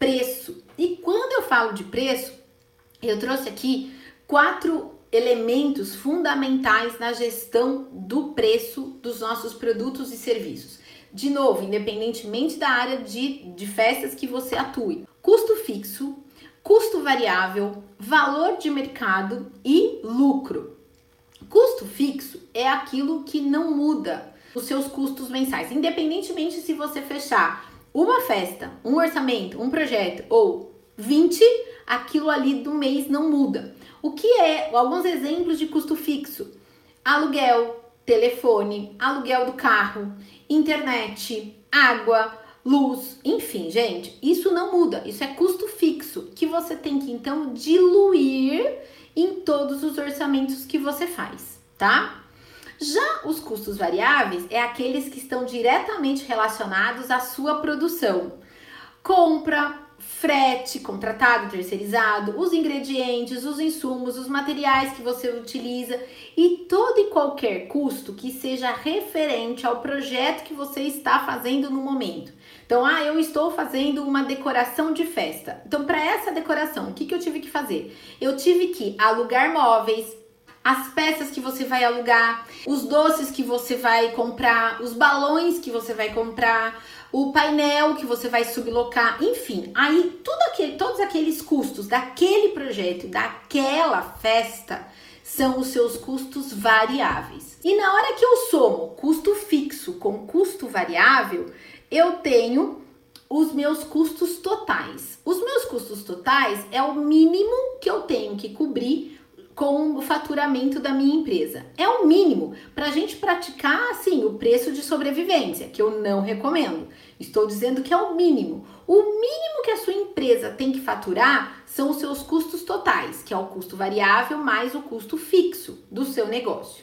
preço. E quando eu falo de preço, eu trouxe aqui quatro elementos fundamentais na gestão do preço dos nossos produtos e serviços. De novo, independentemente da área de, de festas que você atue: custo fixo, custo variável, valor de mercado e lucro. Custo fixo é aquilo que não muda os seus custos mensais, independentemente se você fechar uma festa, um orçamento, um projeto ou 20, aquilo ali do mês não muda. O que é alguns exemplos de custo fixo? Aluguel, telefone, aluguel do carro, internet, água, luz, enfim, gente, isso não muda. Isso é custo fixo que você tem que então diluir em todos os orçamentos que você faz, tá? Já os custos variáveis é aqueles que estão diretamente relacionados à sua produção. Compra, frete contratado, terceirizado, os ingredientes, os insumos, os materiais que você utiliza e todo e qualquer custo que seja referente ao projeto que você está fazendo no momento. Então, ah, eu estou fazendo uma decoração de festa. Então, para essa decoração, o que, que eu tive que fazer? Eu tive que alugar móveis, as peças que você vai alugar, os doces que você vai comprar, os balões que você vai comprar, o painel que você vai sublocar, enfim, aí tudo aquele, todos aqueles custos daquele projeto, daquela festa, são os seus custos variáveis. E na hora que eu somo custo fixo com custo variável, eu tenho os meus custos totais. Os meus custos totais é o mínimo que eu tenho que cobrir com o faturamento da minha empresa. É o mínimo para a gente praticar assim o preço de sobrevivência, que eu não recomendo. Estou dizendo que é o mínimo. O mínimo que a sua empresa tem que faturar são os seus custos totais, que é o custo variável mais o custo fixo do seu negócio.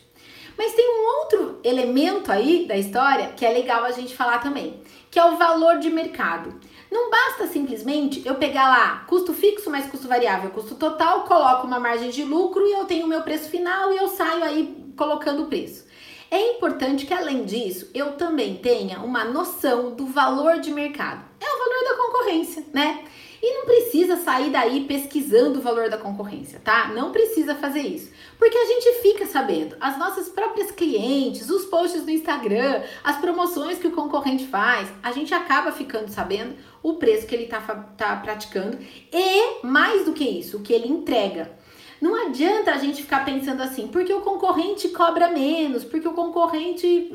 Mas tem um outro elemento aí da história que é legal a gente falar também, que é o valor de mercado. Não basta simplesmente eu pegar lá custo fixo mais custo variável, custo total, coloco uma margem de lucro e eu tenho o meu preço final e eu saio aí colocando o preço. É importante que além disso eu também tenha uma noção do valor de mercado. É o valor da concorrência, né? E não precisa sair daí pesquisando o valor da concorrência, tá? Não precisa fazer isso. Porque a gente fica sabendo, as nossas próprias clientes, os posts do Instagram, as promoções que o concorrente faz, a gente acaba ficando sabendo o preço que ele está tá praticando e, mais do que isso, o que ele entrega. Não adianta a gente ficar pensando assim, porque o concorrente cobra menos, porque o concorrente.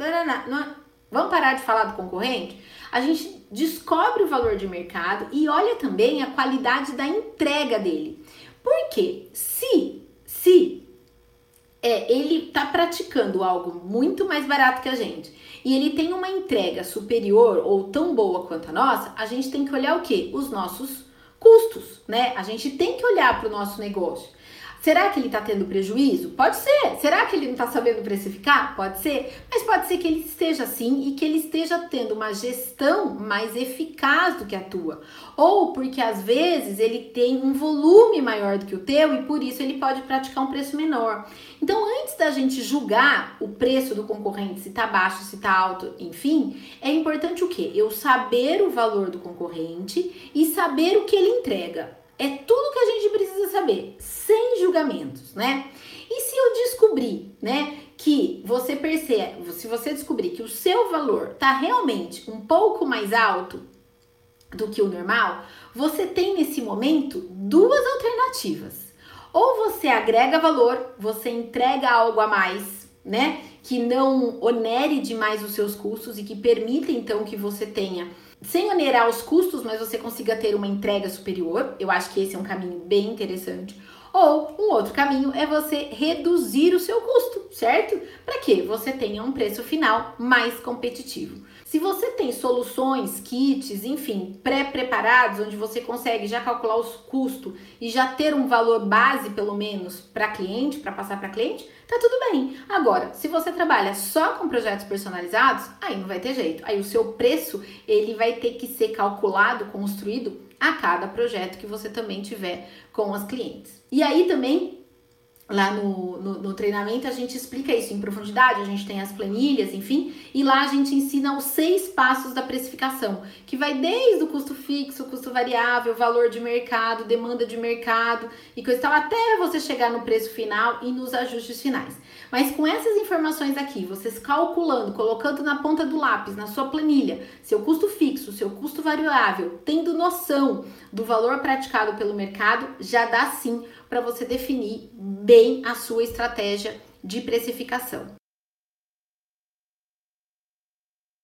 Não, vamos parar de falar do concorrente? A gente descobre o valor de mercado e olha também a qualidade da entrega dele. Porque se, se é, ele está praticando algo muito mais barato que a gente e ele tem uma entrega superior ou tão boa quanto a nossa, a gente tem que olhar o que? Os nossos custos, né? A gente tem que olhar para o nosso negócio. Será que ele está tendo prejuízo? Pode ser. Será que ele não está sabendo precificar? Pode ser. Mas pode ser que ele esteja assim e que ele esteja tendo uma gestão mais eficaz do que a tua. Ou porque às vezes ele tem um volume maior do que o teu e por isso ele pode praticar um preço menor. Então, antes da gente julgar o preço do concorrente, se está baixo, se está alto, enfim, é importante o quê? Eu saber o valor do concorrente e saber o que ele entrega. É tudo que a gente precisa saber, sem julgamentos, né? E se eu descobrir, né, que você percebe, se você descobrir que o seu valor tá realmente um pouco mais alto do que o normal, você tem nesse momento duas alternativas. Ou você agrega valor, você entrega algo a mais, né, que não onere demais os seus custos e que permita então que você tenha sem onerar os custos, mas você consiga ter uma entrega superior. Eu acho que esse é um caminho bem interessante. Ou um outro caminho é você reduzir o seu custo, certo? Para que você tenha um preço final mais competitivo. Se você tem soluções, kits, enfim, pré-preparados, onde você consegue já calcular os custos e já ter um valor base, pelo menos, para cliente, para passar para cliente, tá tudo bem. Agora, se você trabalha só com projetos personalizados, aí não vai ter jeito. Aí o seu preço, ele vai ter que ser calculado, construído a cada projeto que você também tiver com as clientes. E aí também lá no, no, no, treinamento a gente explica isso em profundidade, a gente tem as planilhas, enfim, e lá a gente ensina os seis passos da precificação, que vai desde o custo fixo, custo variável, valor de mercado, demanda de mercado e coisa tal, até você chegar no preço final e nos ajustes finais. Mas com essas informações aqui, vocês calculando, colocando na ponta do lápis, na sua planilha, seu custo fixo, seu custo variável, tendo noção do valor praticado pelo mercado, já dá sim para você definir bem a sua estratégia de precificação.